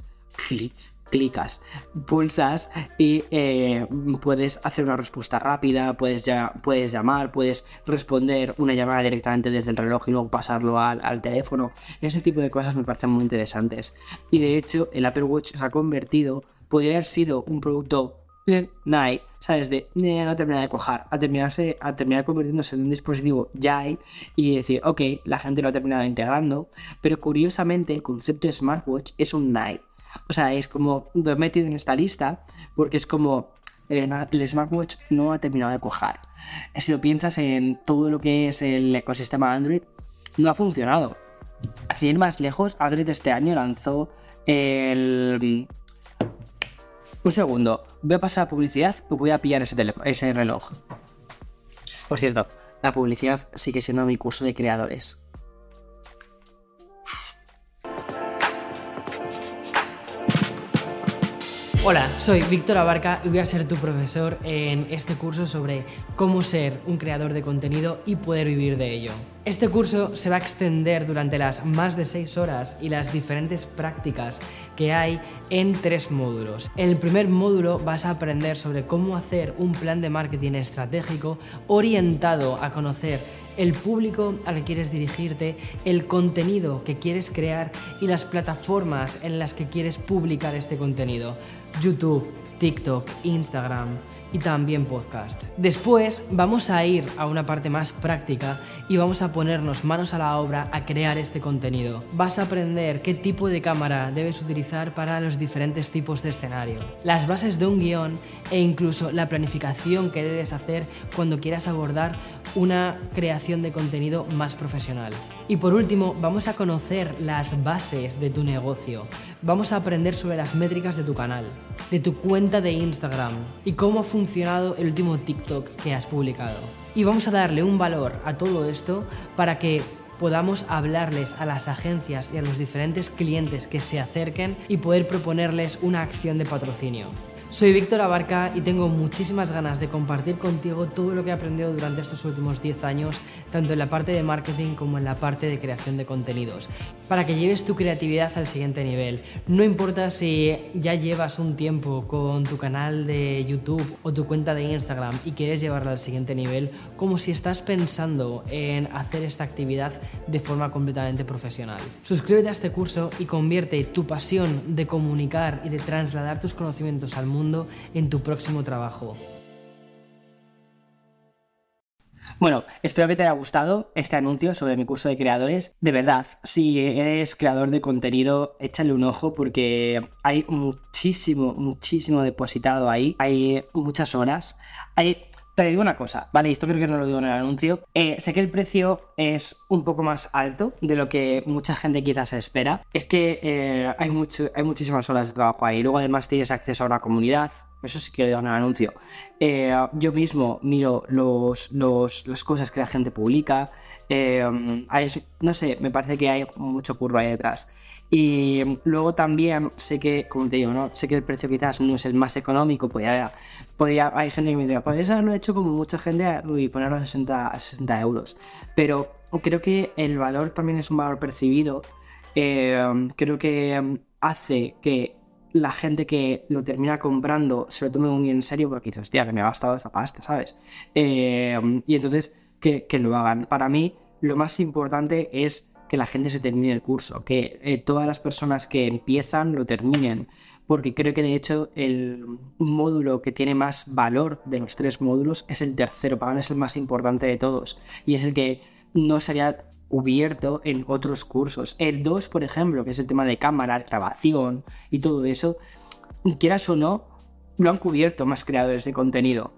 clicas, pulsas y eh, puedes hacer una respuesta rápida, puedes, ya, puedes llamar, puedes responder una llamada directamente desde el reloj y luego pasarlo al, al, teléfono. Ese tipo de cosas me parecen muy interesantes. Y de hecho, el Apple Watch se ha convertido, podría haber sido un producto Night, ¿sabes? De no terminar de cuajar, a, terminarse, a terminar convirtiéndose en un dispositivo Jai y decir, ok, la gente lo ha terminado integrando, pero curiosamente el concepto de smartwatch es un Night. O sea, es como, lo he metido en esta lista porque es como el, smartwatch no ha terminado de cuajar. Si lo piensas en todo lo que es el ecosistema Android, no ha funcionado. Sin ir más lejos, Android este año lanzó el un segundo, voy a pasar a publicidad y voy a pillar ese, ese reloj. Por cierto, la publicidad sigue siendo mi curso de creadores. Hola, soy Víctor Abarca y voy a ser tu profesor en este curso sobre cómo ser un creador de contenido y poder vivir de ello. Este curso se va a extender durante las más de 6 horas y las diferentes prácticas que hay en tres módulos. En el primer módulo vas a aprender sobre cómo hacer un plan de marketing estratégico orientado a conocer el público al que quieres dirigirte, el contenido que quieres crear y las plataformas en las que quieres publicar este contenido. YouTube, TikTok, Instagram, y también podcast. Después vamos a ir a una parte más práctica y vamos a ponernos manos a la obra a crear este contenido. Vas a aprender qué tipo de cámara debes utilizar para los diferentes tipos de escenario, las bases de un guion e incluso la planificación que debes hacer cuando quieras abordar una creación de contenido más profesional. Y por último, vamos a conocer las bases de tu negocio. Vamos a aprender sobre las métricas de tu canal, de tu cuenta de Instagram y cómo funcionado el último TikTok que has publicado. Y vamos a darle un valor a todo esto para que podamos hablarles a las agencias y a los diferentes clientes que se acerquen y poder proponerles una acción de patrocinio. Soy Víctor Abarca y tengo muchísimas ganas de compartir contigo todo lo que he aprendido durante estos últimos 10 años, tanto en la parte de marketing como en la parte de creación de contenidos, para que lleves tu creatividad al siguiente nivel. No importa si ya llevas un tiempo con tu canal de YouTube o tu cuenta de Instagram y quieres llevarla al siguiente nivel, como si estás pensando en hacer esta actividad de forma completamente profesional. Suscríbete a este curso y convierte tu pasión de comunicar y de trasladar tus conocimientos al mundo en tu próximo trabajo. Bueno, espero que te haya gustado este anuncio sobre mi curso de creadores. De verdad, si eres creador de contenido, échale un ojo porque hay muchísimo, muchísimo depositado ahí. Hay muchas horas. Hay te digo una cosa, vale, esto creo que no lo digo en el anuncio. Eh, sé que el precio es un poco más alto de lo que mucha gente quizás espera. Es que eh, hay, mucho, hay muchísimas horas de trabajo ahí. Luego además tienes acceso a una comunidad. Eso sí que lo digo en el anuncio. Eh, yo mismo miro los, las cosas que la gente publica. no sé, me parece que hay mucho curro ahí detrás. Y luego también sé que, como te digo, ¿no? sé que el precio quizás no es el más económico, podría, podría, hay gente que me diría, podrías haberlo hecho como mucha gente y ponerlo a 60, a 60 euros. Pero creo que el valor también es un valor percibido. Eh, creo que hace que la gente que lo termina comprando se lo tome muy en serio porque dice, hostia, que me ha gastado esta pasta, ¿sabes? Eh, y entonces que lo hagan. Para mí, lo más importante es que la gente se termine el curso, que eh, todas las personas que empiezan lo terminen, porque creo que de hecho el módulo que tiene más valor de los tres módulos es el tercero, para mí es el más importante de todos y es el que no sería cubierto en otros cursos. El 2, por ejemplo, que es el tema de cámara, grabación y todo eso, quieras o no, lo han cubierto más creadores de contenido.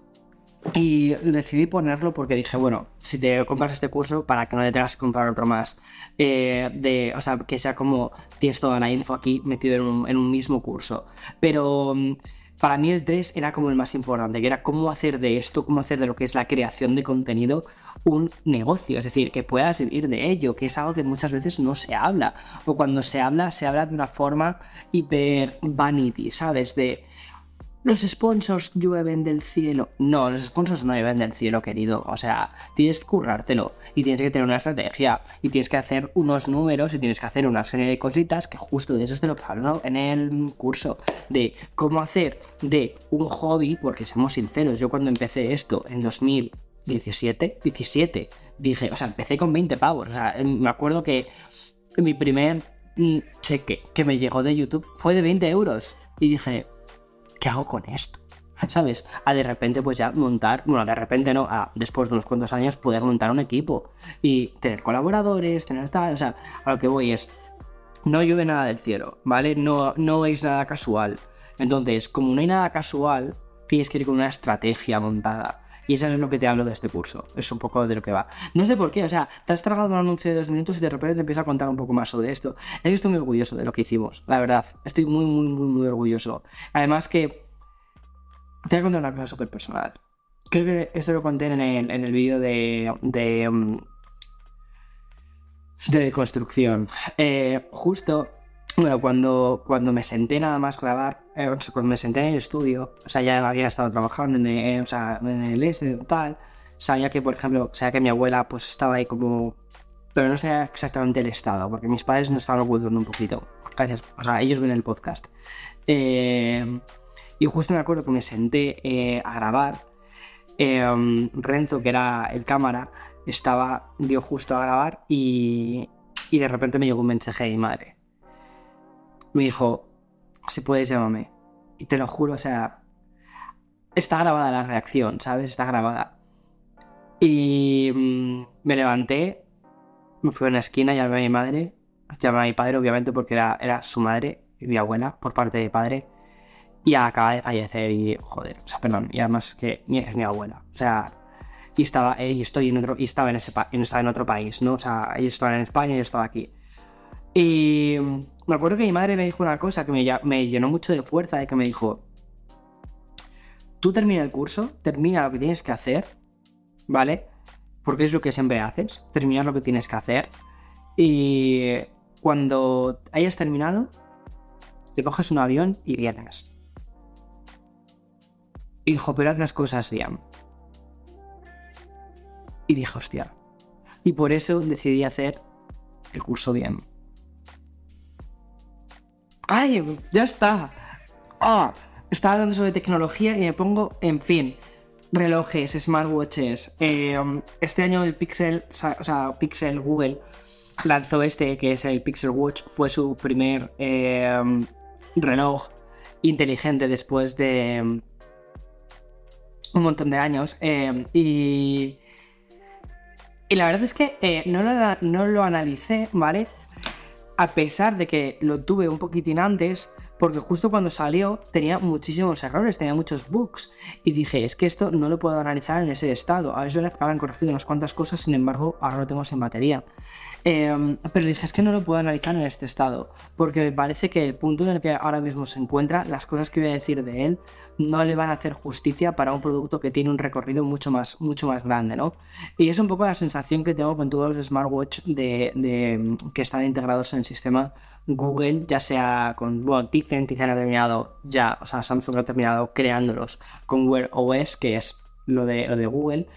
Y decidí ponerlo porque dije, bueno, si te compras este curso, para que no te tengas que comprar otro más. Eh, de, o sea, que sea como tienes toda la info aquí metido en un, en un mismo curso. Pero mm, para mí el 3 era como el más importante, que era cómo hacer de esto, cómo hacer de lo que es la creación de contenido un negocio. Es decir, que puedas vivir de ello, que es algo que muchas veces no se habla. O cuando se habla, se habla de una forma hiper vanity, ¿sabes? De los sponsors llueven del cielo. No, los sponsors no llueven del cielo, querido. O sea, tienes que currártelo y tienes que tener una estrategia y tienes que hacer unos números y tienes que hacer una serie de cositas que justo de eso es de lo que hablo en el curso. De cómo hacer de un hobby, porque seamos sinceros, yo cuando empecé esto en 2017, 17, dije, o sea, empecé con 20 pavos. O sea, me acuerdo que mi primer mm, cheque que me llegó de YouTube fue de 20 euros. Y dije, ¿qué hago con esto? ¿Sabes? A de repente, pues ya montar, bueno, de repente no, a después de unos cuantos años poder montar un equipo y tener colaboradores, tener tal, o sea, a lo que voy es, no llueve nada del cielo, ¿vale? No, no es nada casual. Entonces, como no hay nada casual, tienes que ir con una estrategia montada. Y eso es lo que te hablo de este curso. Es un poco de lo que va. No sé por qué, o sea, te has tragado un anuncio de dos minutos y de repente te empiezo a contar un poco más sobre esto. Estoy muy orgulloso de lo que hicimos, la verdad. Estoy muy, muy, muy, muy orgulloso. Además que te voy a contar una cosa súper personal. Creo que esto lo conté en el, en el vídeo de, de, mm, de construcción. Eh, justo, bueno, cuando, cuando me senté nada más grabar, eh, o cuando me senté en el estudio, o sea, ya había estado trabajando en el, o sea, en este tal, sabía que, por ejemplo, sabía que mi abuela pues estaba ahí como... Pero no sé exactamente el estado, porque mis padres no estaban ocultando un poquito. Gracias. O sea, ellos ven el podcast. Eh, y justo me acuerdo que me senté eh, a grabar. Eh, Renzo, que era el cámara, estaba, dio justo a grabar y, y de repente me llegó un mensaje de mi madre. Me dijo, si puedes llámame. Y te lo juro, o sea, está grabada la reacción, ¿sabes? Está grabada. Y mm, me levanté, me fui a una esquina, llamé a mi madre, llamé a mi padre, obviamente, porque era, era su madre, mi abuela, por parte de padre y acaba de fallecer y joder, o sea, perdón, y además que es mi abuela, o sea, y estaba, eh, y estoy en otro, y estaba en ese estaba en otro país, ¿no? O sea, ellos estaban en España y yo estaba aquí. Y me acuerdo que mi madre me dijo una cosa que me, me llenó mucho de fuerza, de que me dijo, tú termina el curso, termina lo que tienes que hacer, ¿vale? Porque es lo que siempre haces, terminar lo que tienes que hacer. Y cuando hayas terminado, te coges un avión y vienes. Y dijo, pero haz las cosas bien. Y dije, hostia. Y por eso decidí hacer el curso bien. ¡Ay! ¡Ya está! ¡Ah! estaba hablando sobre tecnología y me pongo, en fin, relojes, smartwatches. Eh, este año el Pixel, o sea, Pixel Google lanzó este, que es el Pixel Watch, fue su primer eh, reloj inteligente después de, un montón de años. Eh, y, y la verdad es que no, lo, no lo analicé, ¿vale? A pesar de que lo tuve un poquitín antes, porque justo cuando salió tenía muchísimos errores, tenía muchos bugs. Y dije, es que esto no lo puedo analizar en ese estado. A veces que han corregido unas cuantas cosas, sin embargo, ahora lo tengo sin batería. Em, pero dije, es que no lo puedo analizar en este estado, porque me parece que el punto en el que ahora mismo se encuentra, las cosas que voy a decir de él, no le van a hacer justicia para un producto que tiene un recorrido mucho más, mucho más grande, ¿no? Y es un poco la sensación que tengo con todos los smartwatch de, que están integrados en el sistema Google, ya sea con, bueno, Tizen, Tizen ha terminado ya, o sea, Samsung ha terminado creándolos con Wear OS, que es lo de, lo de Google.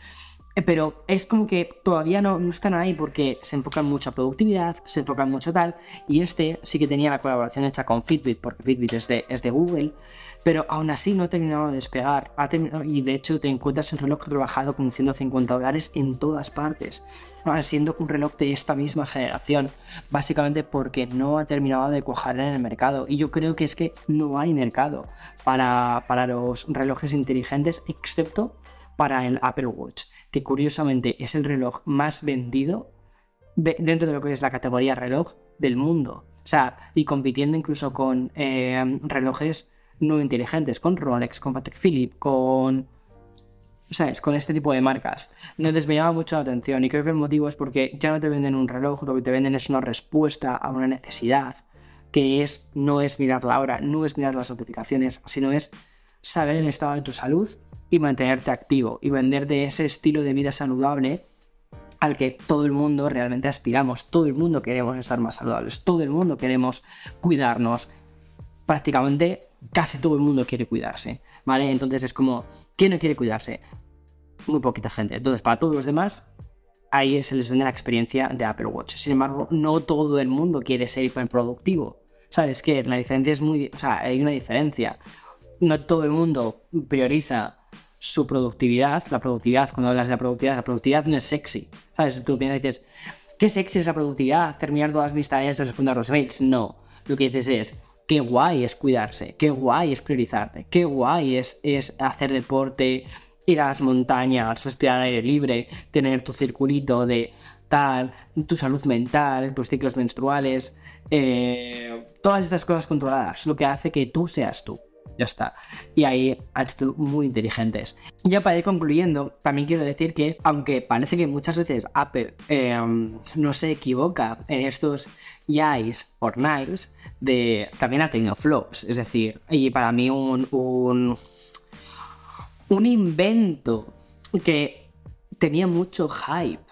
Eh, pero es como que todavía no, no, están ahí porque se enfocan mucho a productividad, se enfocan mucho a tal, y este sí que tenía la colaboración hecha con Fitbit, porque Fitbit es de, es de Google, pero aún así no ha terminado de despegar, ha terminado, y de hecho te encuentras el reloj rebajado con 150 dólares en todas partes, siendo un reloj de esta misma generación, básicamente porque no ha terminado de cuajar en el mercado, y yo creo que es que no hay mercado para, para los relojes inteligentes, excepto para el Apple Watch, que curiosamente es el reloj más vendido dentro de lo que es la categoría reloj del mundo. O sea, y compitiendo incluso con eh, relojes no inteligentes, con Rolex, con Patek Philippe, con... ¿Sabes? Con este tipo de marcas. No les mucho la atención y creo que el motivo es porque ya no te venden un reloj, lo que te venden es una respuesta a una necesidad, que es no es mirar la hora, no es mirar las notificaciones, sino es saber el estado de tu salud y mantenerte activo y vender de ese estilo de vida saludable al que todo el mundo realmente aspiramos, todo el mundo queremos estar más saludables, todo el mundo queremos cuidarnos, prácticamente casi todo el mundo quiere cuidarse, ¿vale? Entonces es como, ¿quién no quiere cuidarse? Muy poquita gente. Entonces, para todos los demás, ahí se les vende la experiencia de Apple Watch. Sin embargo, no todo el mundo quiere ser hiperproductivo. ¿Sabes qué? La diferencia es muy... O sea, hay una diferencia. No todo el mundo prioriza su productividad, la productividad, cuando hablas de la productividad, la productividad no es sexy. ¿Sabes? Tú piensas dices, ¿qué sexy es la productividad? Terminar todas mis tareas y responder los mails. No. Lo que dices es, qué guay es cuidarse, qué guay es priorizarte, qué guay es, es hacer deporte, ir a las montañas, respirar aire libre, tener tu circulito de tal, tu salud mental, tus ciclos menstruales, eh, todas estas cosas controladas, lo que hace que tú seas tú. Ya está. Y ahí han sido muy inteligentes. Ya para ir concluyendo, también quiero decir que, aunque parece que muchas veces Apple em, no se equivoca en estos yais or nights, de, también ha tenido flops. Es decir, y para mí un, un, un invento que tenía mucho hype.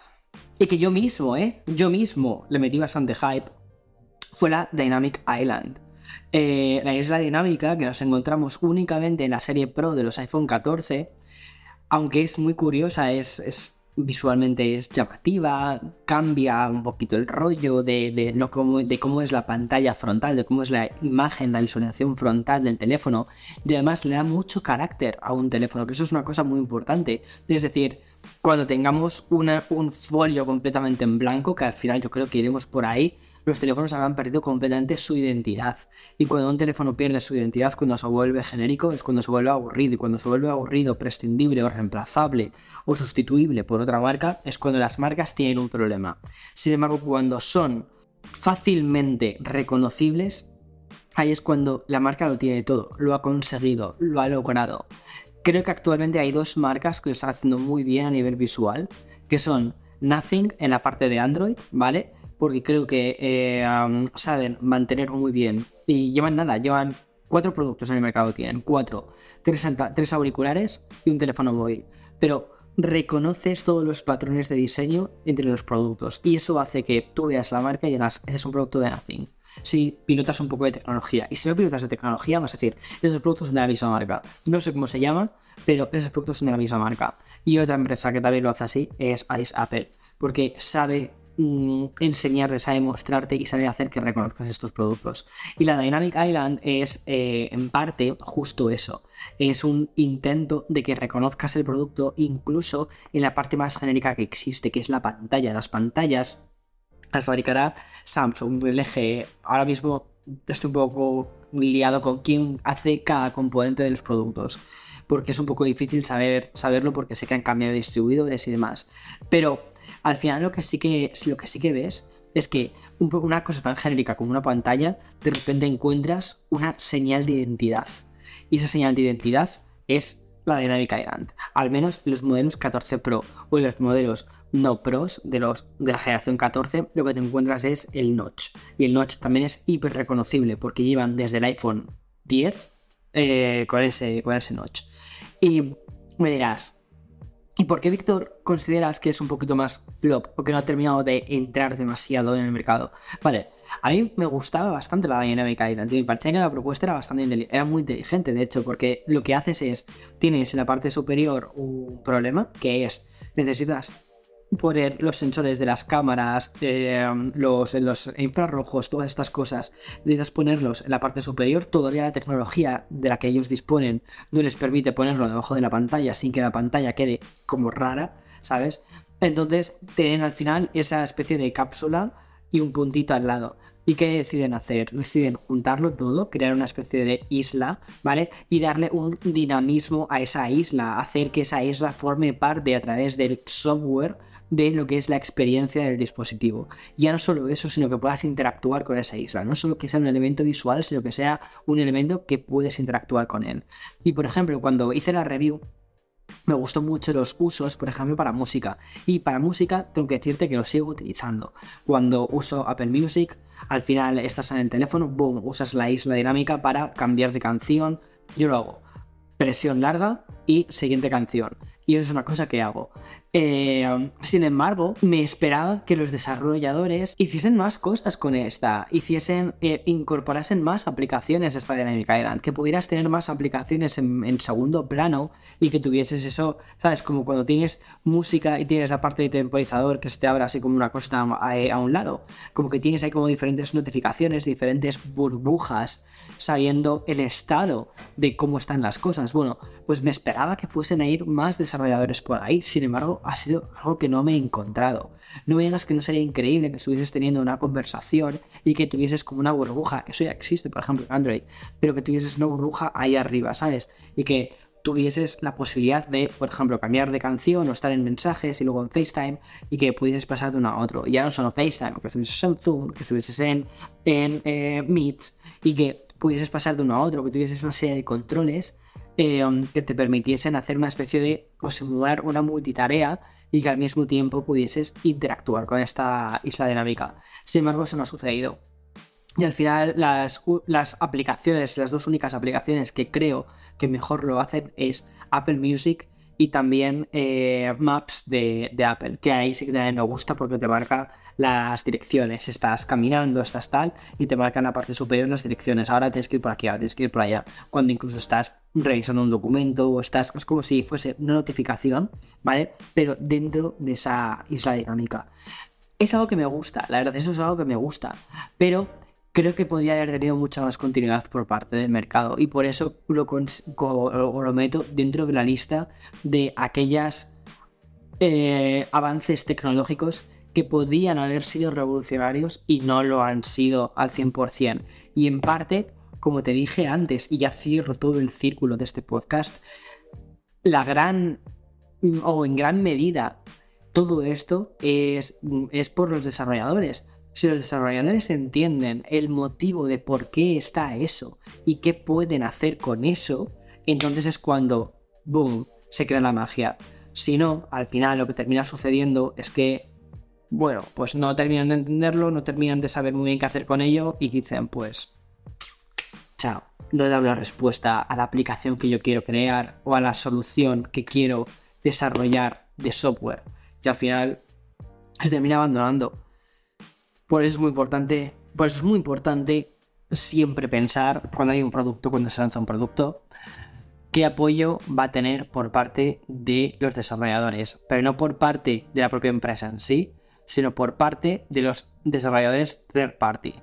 Y que yo mismo, ¿eh? Yo mismo le metí bastante hype. Fue la Dynamic Island. Eh, la isla dinámica que nos encontramos únicamente en la serie Pro de los iPhone 14, aunque es muy curiosa, es, visualmente es llamativa, cambia un poquito el rollo de, de, cómo es la pantalla frontal, de cómo es la imagen, la visualización frontal del teléfono, y además le da mucho carácter a un teléfono, que eso es una cosa muy importante. Es decir, cuando tengamos un folio completamente en blanco, que al final yo creo que iremos por ahí, los teléfonos habrán perdido completamente su identidad. Y cuando un teléfono pierde su identidad, cuando se vuelve genérico, es cuando se vuelve aburrido. Y cuando se vuelve aburrido, prescindible o reemplazable o sustituible por otra marca, es cuando las marcas tienen un problema. Sin embargo, cuando son fácilmente reconocibles, ahí es cuando la marca lo tiene todo, lo ha conseguido, lo ha logrado. Creo que actualmente hay dos marcas que lo están haciendo muy bien a nivel visual, que son Nothing en la parte de Android, ¿vale? Porque creo que eh, saben mantener muy bien. Y llevan nada, llevan cuatro productos en el mercado, tienen cuatro, tres, tres auriculares y un teléfono móvil. Pero reconoces todos los patrones de diseño entre los productos y eso hace que tú veas la marca y digas, ese es un producto de Nothing. Si pilotas un poco de tecnología y si no pilotas de tecnología, vas a decir, esos productos son de la misma marca. No sé cómo se llama, pero esos productos son de la misma marca. Y otra empresa que también lo hace así es Ice Apple, porque sabe Mm, enseñarte, sabe mostrarte y sabe hacer que reconozcas estos productos. Y la Dynamic Island es eh, en parte justo eso. Es un intento de que reconozcas el producto incluso en la parte más genérica que existe, que es la pantalla. Las pantallas las fabricará Samsung, LG. Ahora mismo estoy un poco liado con quién hace cada componente de los productos porque es un poco difícil saber, saberlo porque sé que han cambiado de distribuidores y demás. Pero al final lo que sí que, lo que, sí que ves es que un una cosa tan genérica como una pantalla, de repente encuentras una señal de identidad. Y esa señal de identidad es la Dynamic Island. Al menos los modelos 14 Pro o los modelos no Pros de, los, de la generación 14, lo que te encuentras es el notch. Y el notch también es hiper reconocible porque llevan desde el iPhone 10 eh, con, ese, con ese notch. Y me dirás, ¿Y por qué, Víctor, consideras que es un poquito más flop o que no ha terminado de entrar demasiado en el mercado? Vale, A mí me gustaba bastante la Dynamic Island. Me parecía que la propuesta era bastante era muy inteligente, de hecho, porque lo que haces es, tienes en la parte superior un problema, que es, necesitas poner los sensores de las cámaras, um, los, los infrarrojos, todas estas cosas, necesitas ponerlos en la parte superior, todavía la tecnología de la que ellos disponen no les permite ponerlo debajo de la pantalla sin que la pantalla quede como rara, ¿sabes? Entonces tienen al final esa especie de cápsula y un puntito al lado. ¿Y qué deciden hacer? Deciden juntarlo todo, crear una especie de isla, ¿vale? Y darle un dinamismo a esa isla, hacer que esa isla forme parte a través del software de lo que es la experiencia del dispositivo. Ya no solo eso, sino que puedas interactuar con esa isla. No solo que sea un elemento visual, sino que sea un elemento que puedes interactuar con él. Y por ejemplo, cuando hice la review, me gustó mucho los usos, por ejemplo, para música. Y para música tengo que decirte que lo sigo utilizando. Cuando uso Apple Music, al final estás en el teléfono, boom, usas la isla dinámica para cambiar de canción. Yo lo hago. Presión larga y siguiente canción y eso es una cosa que hago. Eh, sin embargo, me esperaba que los desarrolladores hiciesen más cosas con esta, hiciesen, eh, incorporasen más aplicaciones a esta Dynamic Island, que pudieras tener más aplicaciones en, segundo plano y que tuvieses eso, ¿sabes? Como cuando tienes música y tienes la parte de temporizador que se te abra así como una cosa a, un lado, como que tienes ahí como diferentes notificaciones, diferentes burbujas, sabiendo el estado de cómo están las cosas. Bueno, pues me esperaba que fuesen a ir más desarrolladores por ahí. Sin embargo, ha sido algo que no me he encontrado. No me digas que no sería increíble que estuvieses teniendo una conversación y que tuvieses como una burbuja, que eso ya existe, por ejemplo, en Android, pero que tuvieses una burbuja ahí arriba, ¿sabes? Y que tuvieses la posibilidad de, por ejemplo, cambiar de canción o estar en mensajes y luego en FaceTime y que pudieses pasar de uno a otro. Ya no solo FaceTime, que estuvieses en Zoom, que estuvieses en, en eh, Meets y que pudieses pasar de uno a otro, que tuvieses una serie de controles eh, um, que te permitiesen hacer una especie de o simular una multitarea y que al mismo tiempo pudieses interactuar con esta isla dinámica. Sin embargo, eso no ha sucedido. Y al final las, aplicaciones, las dos únicas aplicaciones que creo que mejor lo hacen es Apple Music y también eh, Maps de, Apple, que ahí sí que me gusta porque te marca las direcciones. Estás caminando, estás tal, y te marcan la parte superior las direcciones. Ahora tienes que ir por aquí, ahora tienes que ir por allá. Cuando incluso estás revisando un documento o estás, es como si fuese una notificación, ¿vale? Pero dentro de esa isla dinámica. Es algo que me gusta, la verdad, eso es algo que me gusta. Pero creo que podría haber tenido mucha más continuidad por parte del mercado y por eso lo, meto dentro de la lista de aquellas eh, avances tecnológicos que podían haber sido revolucionarios y no lo han sido al 100%. Y en parte, como te dije antes, y ya cierro todo el círculo de este podcast, la gran, o en gran medida, todo esto es, es por los desarrolladores. Si los desarrolladores entienden el motivo de por qué está eso y qué pueden hacer con eso, entonces es cuando, boom, se crea la magia. Si no, al final lo que termina sucediendo es que bueno, pues no terminan de entenderlo, no terminan de saber muy bien qué hacer con ello y dicen, pues, no he dado la respuesta a la aplicación que yo quiero crear o a la solución que quiero desarrollar de software. Y al final se termina abandonando. Por eso es muy importante, por eso es muy importante siempre pensar cuando hay un producto, cuando se lanza un producto, qué apoyo va a tener por parte de los desarrolladores, pero no por parte de la propia empresa en sí, sino por parte de los desarrolladores third party.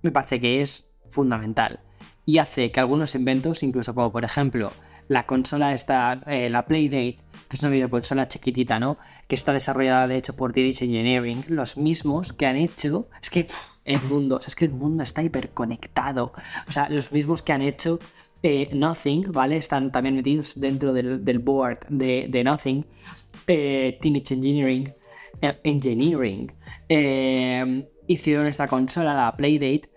Me parece que es fundamental y hace que algunos inventos, incluso como por ejemplo la consola está, eh, la Playdate, que es una videoconsola chiquitita, ¿no? Que está desarrollada de hecho por DDH Engineering, los mismos que han hecho, es que el mundo, es que el mundo está hiperconectado, o sea, los mismos que han hecho eh, Nothing, ¿vale? Están también metidos dentro del, board de, Nothing, eh, Teenage Engineering, Engineering hicieron esta consola, la Playdate,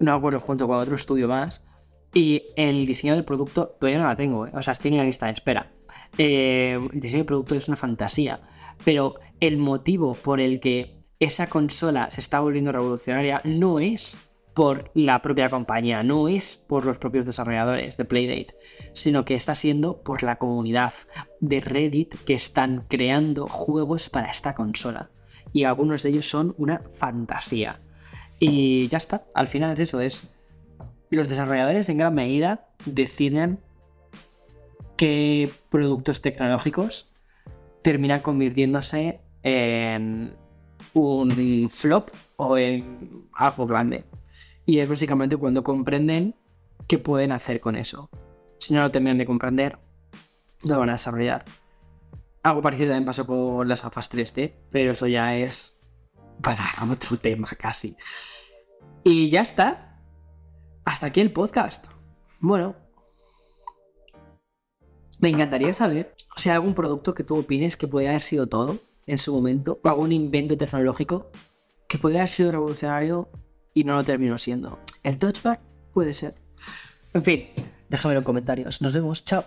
no acuerdo junto con otro estudio más, y el diseño del producto todavía no la tengo, eh. o sea, estoy en la lista de espera. Eh, el diseño del producto es una fantasía, pero el motivo por el que esa consola se está volviendo revolucionaria no es por la propia compañía, no es por los propios desarrolladores de Playdate, sino que está siendo por la comunidad de Reddit que están creando juegos para esta consola. Y algunos de ellos son una fantasía. Y ya está, al final es eso, es los desarrolladores en gran medida deciden qué productos tecnológicos terminan convirtiéndose en un flop o en algo grande. Y es básicamente cuando comprenden qué pueden hacer con eso. Si no lo terminan de comprender, lo van a desarrollar. Algo parecido también pasó con las gafas 3D, pero eso ya es para otro tema casi. Y ya está. Hasta aquí el podcast. Bueno. Me encantaría saber si hay algún producto que tú opines que podría haber sido todo en su momento, o algún invento tecnológico que podría haber sido revolucionario y no lo terminó siendo. ¿El touchbar? Puede ser. En fin, déjame en comentarios. Nos vemos. Chao.